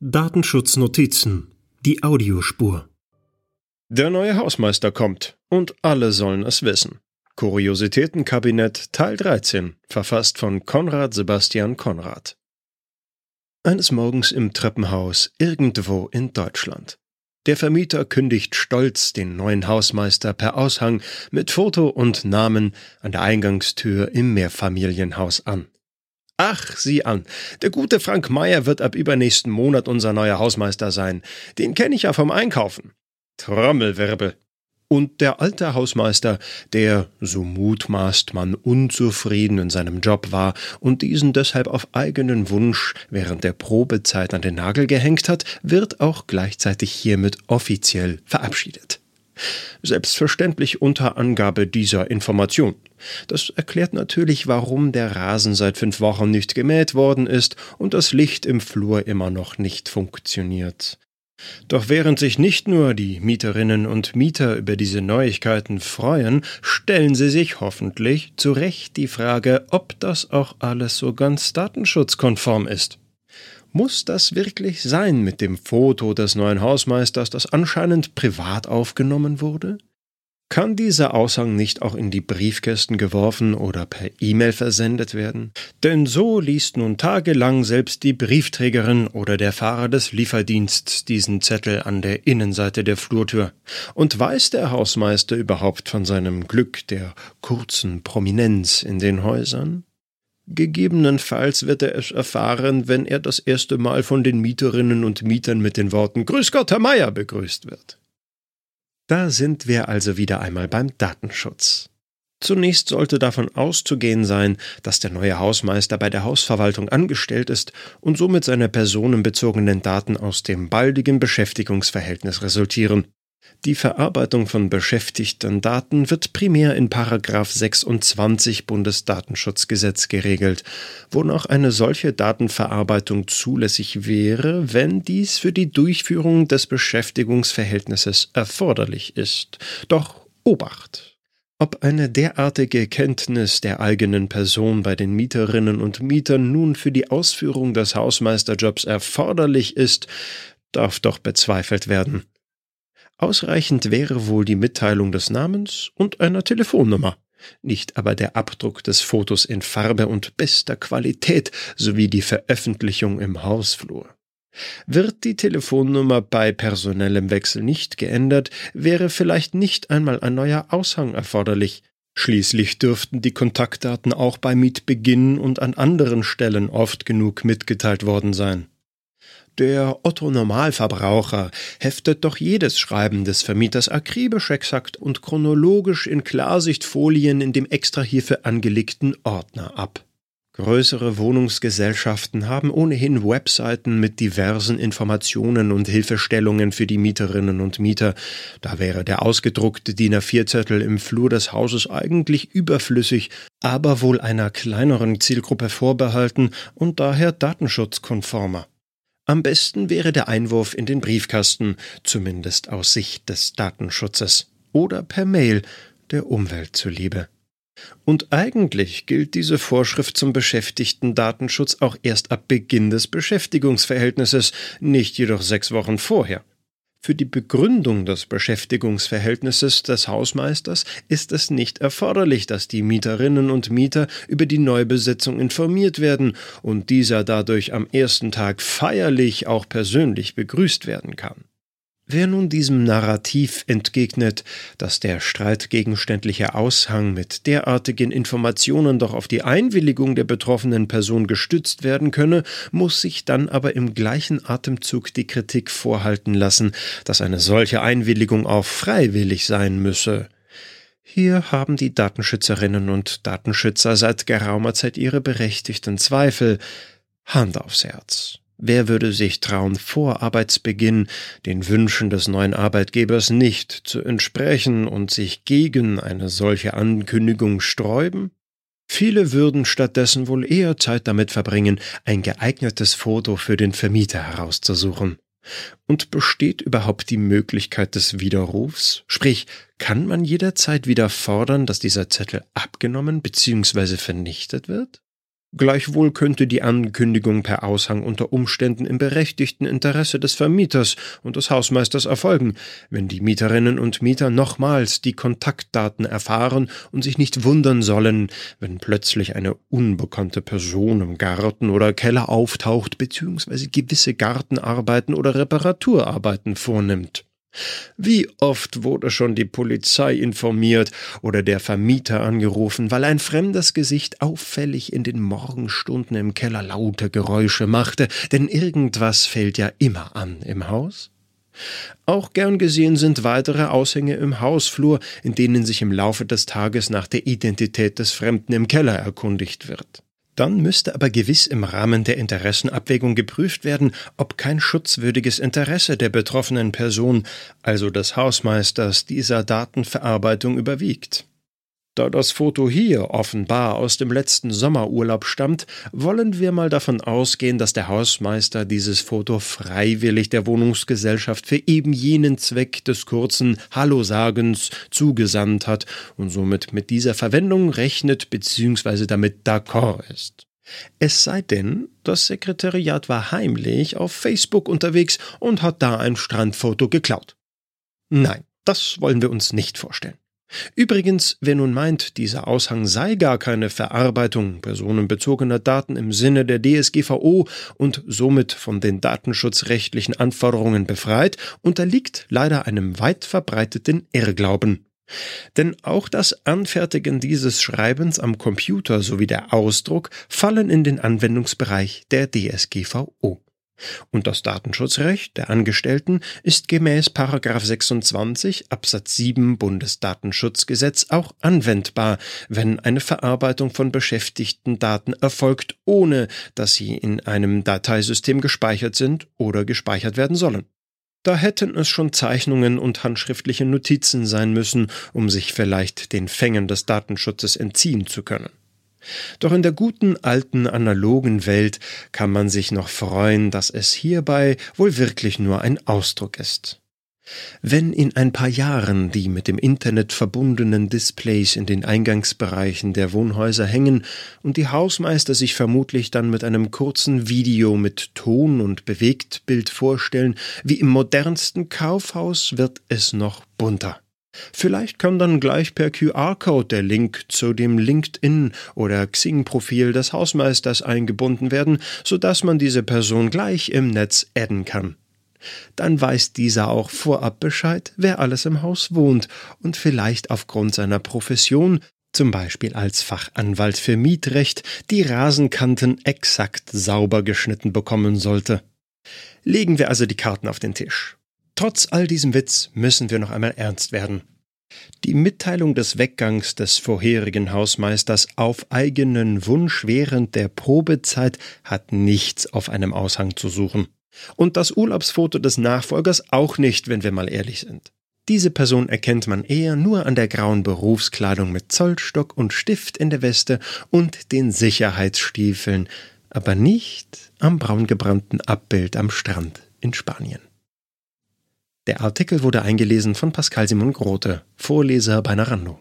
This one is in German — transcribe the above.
Datenschutznotizen. Die Audiospur. Der neue Hausmeister kommt und alle sollen es wissen. Kuriositätenkabinett Teil 13, verfasst von Konrad Sebastian Konrad. Eines Morgens im Treppenhaus irgendwo in Deutschland. Der Vermieter kündigt stolz den neuen Hausmeister per Aushang mit Foto und Namen an der Eingangstür im Mehrfamilienhaus an. Ach, sieh an. Der gute Frank Meyer wird ab übernächsten Monat unser neuer Hausmeister sein. Den kenne ich ja vom Einkaufen. Trommelwirbel. Und der alte Hausmeister, der, so mutmaßt man, unzufrieden in seinem Job war und diesen deshalb auf eigenen Wunsch während der Probezeit an den Nagel gehängt hat, wird auch gleichzeitig hiermit offiziell verabschiedet. Selbstverständlich unter Angabe dieser Information. Das erklärt natürlich, warum der Rasen seit fünf Wochen nicht gemäht worden ist und das Licht im Flur immer noch nicht funktioniert. Doch während sich nicht nur die Mieterinnen und Mieter über diese Neuigkeiten freuen, stellen sie sich hoffentlich zu Recht die Frage, ob das auch alles so ganz datenschutzkonform ist. Muss das wirklich sein mit dem Foto des neuen Hausmeisters, das anscheinend privat aufgenommen wurde? Kann dieser Aushang nicht auch in die Briefkästen geworfen oder per E-Mail versendet werden? Denn so liest nun tagelang selbst die Briefträgerin oder der Fahrer des Lieferdiensts diesen Zettel an der Innenseite der Flurtür. Und weiß der Hausmeister überhaupt von seinem Glück der kurzen Prominenz in den Häusern? Gegebenenfalls wird er es erfahren, wenn er das erste Mal von den Mieterinnen und Mietern mit den Worten Grüß Gott, Herr Meier begrüßt wird. Da sind wir also wieder einmal beim Datenschutz. Zunächst sollte davon auszugehen sein, dass der neue Hausmeister bei der Hausverwaltung angestellt ist und somit seine personenbezogenen Daten aus dem baldigen Beschäftigungsverhältnis resultieren. Die Verarbeitung von beschäftigten Daten wird primär in Paragraph 26 Bundesdatenschutzgesetz geregelt, wonach eine solche Datenverarbeitung zulässig wäre, wenn dies für die Durchführung des Beschäftigungsverhältnisses erforderlich ist. Doch Obacht! Ob eine derartige Kenntnis der eigenen Person bei den Mieterinnen und Mietern nun für die Ausführung des Hausmeisterjobs erforderlich ist, darf doch bezweifelt werden. Ausreichend wäre wohl die Mitteilung des Namens und einer Telefonnummer, nicht aber der Abdruck des Fotos in Farbe und bester Qualität sowie die Veröffentlichung im Hausflur. Wird die Telefonnummer bei personellem Wechsel nicht geändert, wäre vielleicht nicht einmal ein neuer Aushang erforderlich. Schließlich dürften die Kontaktdaten auch bei Mietbeginn und an anderen Stellen oft genug mitgeteilt worden sein. Der Otto-Normalverbraucher heftet doch jedes Schreiben des Vermieters akribisch exakt und chronologisch in Klarsichtfolien in dem extra hierfür angelegten Ordner ab. Größere Wohnungsgesellschaften haben ohnehin Webseiten mit diversen Informationen und Hilfestellungen für die Mieterinnen und Mieter. Da wäre der ausgedruckte DIN A4-Zettel im Flur des Hauses eigentlich überflüssig, aber wohl einer kleineren Zielgruppe vorbehalten und daher datenschutzkonformer. Am besten wäre der Einwurf in den Briefkasten, zumindest aus Sicht des Datenschutzes, oder per Mail, der Umwelt zuliebe. Und eigentlich gilt diese Vorschrift zum Beschäftigten-Datenschutz auch erst ab Beginn des Beschäftigungsverhältnisses, nicht jedoch sechs Wochen vorher. Für die Begründung des Beschäftigungsverhältnisses des Hausmeisters ist es nicht erforderlich, dass die Mieterinnen und Mieter über die Neubesetzung informiert werden und dieser dadurch am ersten Tag feierlich auch persönlich begrüßt werden kann. Wer nun diesem Narrativ entgegnet, dass der streitgegenständliche Aushang mit derartigen Informationen doch auf die Einwilligung der betroffenen Person gestützt werden könne, muss sich dann aber im gleichen Atemzug die Kritik vorhalten lassen, dass eine solche Einwilligung auch freiwillig sein müsse. Hier haben die Datenschützerinnen und Datenschützer seit geraumer Zeit ihre berechtigten Zweifel. Hand aufs Herz. Wer würde sich trauen, vor Arbeitsbeginn den Wünschen des neuen Arbeitgebers nicht zu entsprechen und sich gegen eine solche Ankündigung sträuben? Viele würden stattdessen wohl eher Zeit damit verbringen, ein geeignetes Foto für den Vermieter herauszusuchen. Und besteht überhaupt die Möglichkeit des Widerrufs? Sprich, kann man jederzeit wieder fordern, dass dieser Zettel abgenommen bzw. vernichtet wird? Gleichwohl könnte die Ankündigung per Aushang unter Umständen im berechtigten Interesse des Vermieters und des Hausmeisters erfolgen, wenn die Mieterinnen und Mieter nochmals die Kontaktdaten erfahren und sich nicht wundern sollen, wenn plötzlich eine unbekannte Person im Garten oder Keller auftaucht bzw. gewisse Gartenarbeiten oder Reparaturarbeiten vornimmt. Wie oft wurde schon die Polizei informiert oder der Vermieter angerufen, weil ein fremdes Gesicht auffällig in den Morgenstunden im Keller laute Geräusche machte, denn irgendwas fällt ja immer an im Haus? Auch gern gesehen sind weitere Aushänge im Hausflur, in denen sich im Laufe des Tages nach der Identität des Fremden im Keller erkundigt wird. Dann müsste aber gewiss im Rahmen der Interessenabwägung geprüft werden, ob kein schutzwürdiges Interesse der betroffenen Person, also des Hausmeisters, dieser Datenverarbeitung überwiegt. Da das Foto hier offenbar aus dem letzten Sommerurlaub stammt, wollen wir mal davon ausgehen, dass der Hausmeister dieses Foto freiwillig der Wohnungsgesellschaft für eben jenen Zweck des kurzen Hallo-Sagens zugesandt hat und somit mit dieser Verwendung rechnet bzw. damit d'accord ist. Es sei denn, das Sekretariat war heimlich auf Facebook unterwegs und hat da ein Strandfoto geklaut. Nein, das wollen wir uns nicht vorstellen. Übrigens, wer nun meint, dieser Aushang sei gar keine Verarbeitung personenbezogener Daten im Sinne der DSGVO und somit von den datenschutzrechtlichen Anforderungen befreit, unterliegt leider einem weit verbreiteten Irrglauben. Denn auch das Anfertigen dieses Schreibens am Computer sowie der Ausdruck fallen in den Anwendungsbereich der DSGVO. Und das Datenschutzrecht der Angestellten ist gemäß 26 Absatz 7 Bundesdatenschutzgesetz auch anwendbar, wenn eine Verarbeitung von beschäftigten Daten erfolgt, ohne dass sie in einem Dateisystem gespeichert sind oder gespeichert werden sollen. Da hätten es schon Zeichnungen und handschriftliche Notizen sein müssen, um sich vielleicht den Fängen des Datenschutzes entziehen zu können. Doch in der guten alten analogen Welt kann man sich noch freuen, dass es hierbei wohl wirklich nur ein Ausdruck ist. Wenn in ein paar Jahren die mit dem Internet verbundenen Displays in den Eingangsbereichen der Wohnhäuser hängen und die Hausmeister sich vermutlich dann mit einem kurzen Video mit Ton und Bewegtbild vorstellen, wie im modernsten Kaufhaus wird es noch bunter. Vielleicht kann dann gleich per QR-Code der Link zu dem LinkedIn oder Xing-Profil des Hausmeisters eingebunden werden, sodass man diese Person gleich im Netz adden kann. Dann weiß dieser auch vorab Bescheid, wer alles im Haus wohnt und vielleicht aufgrund seiner Profession, zum Beispiel als Fachanwalt für Mietrecht, die Rasenkanten exakt sauber geschnitten bekommen sollte. Legen wir also die Karten auf den Tisch. Trotz all diesem Witz müssen wir noch einmal ernst werden. Die Mitteilung des Weggangs des vorherigen Hausmeisters auf eigenen Wunsch während der Probezeit hat nichts auf einem Aushang zu suchen. Und das Urlaubsfoto des Nachfolgers auch nicht, wenn wir mal ehrlich sind. Diese Person erkennt man eher nur an der grauen Berufskleidung mit Zollstock und Stift in der Weste und den Sicherheitsstiefeln, aber nicht am braungebrannten Abbild am Strand in Spanien. Der Artikel wurde eingelesen von Pascal Simon Grote, Vorleser bei Narando.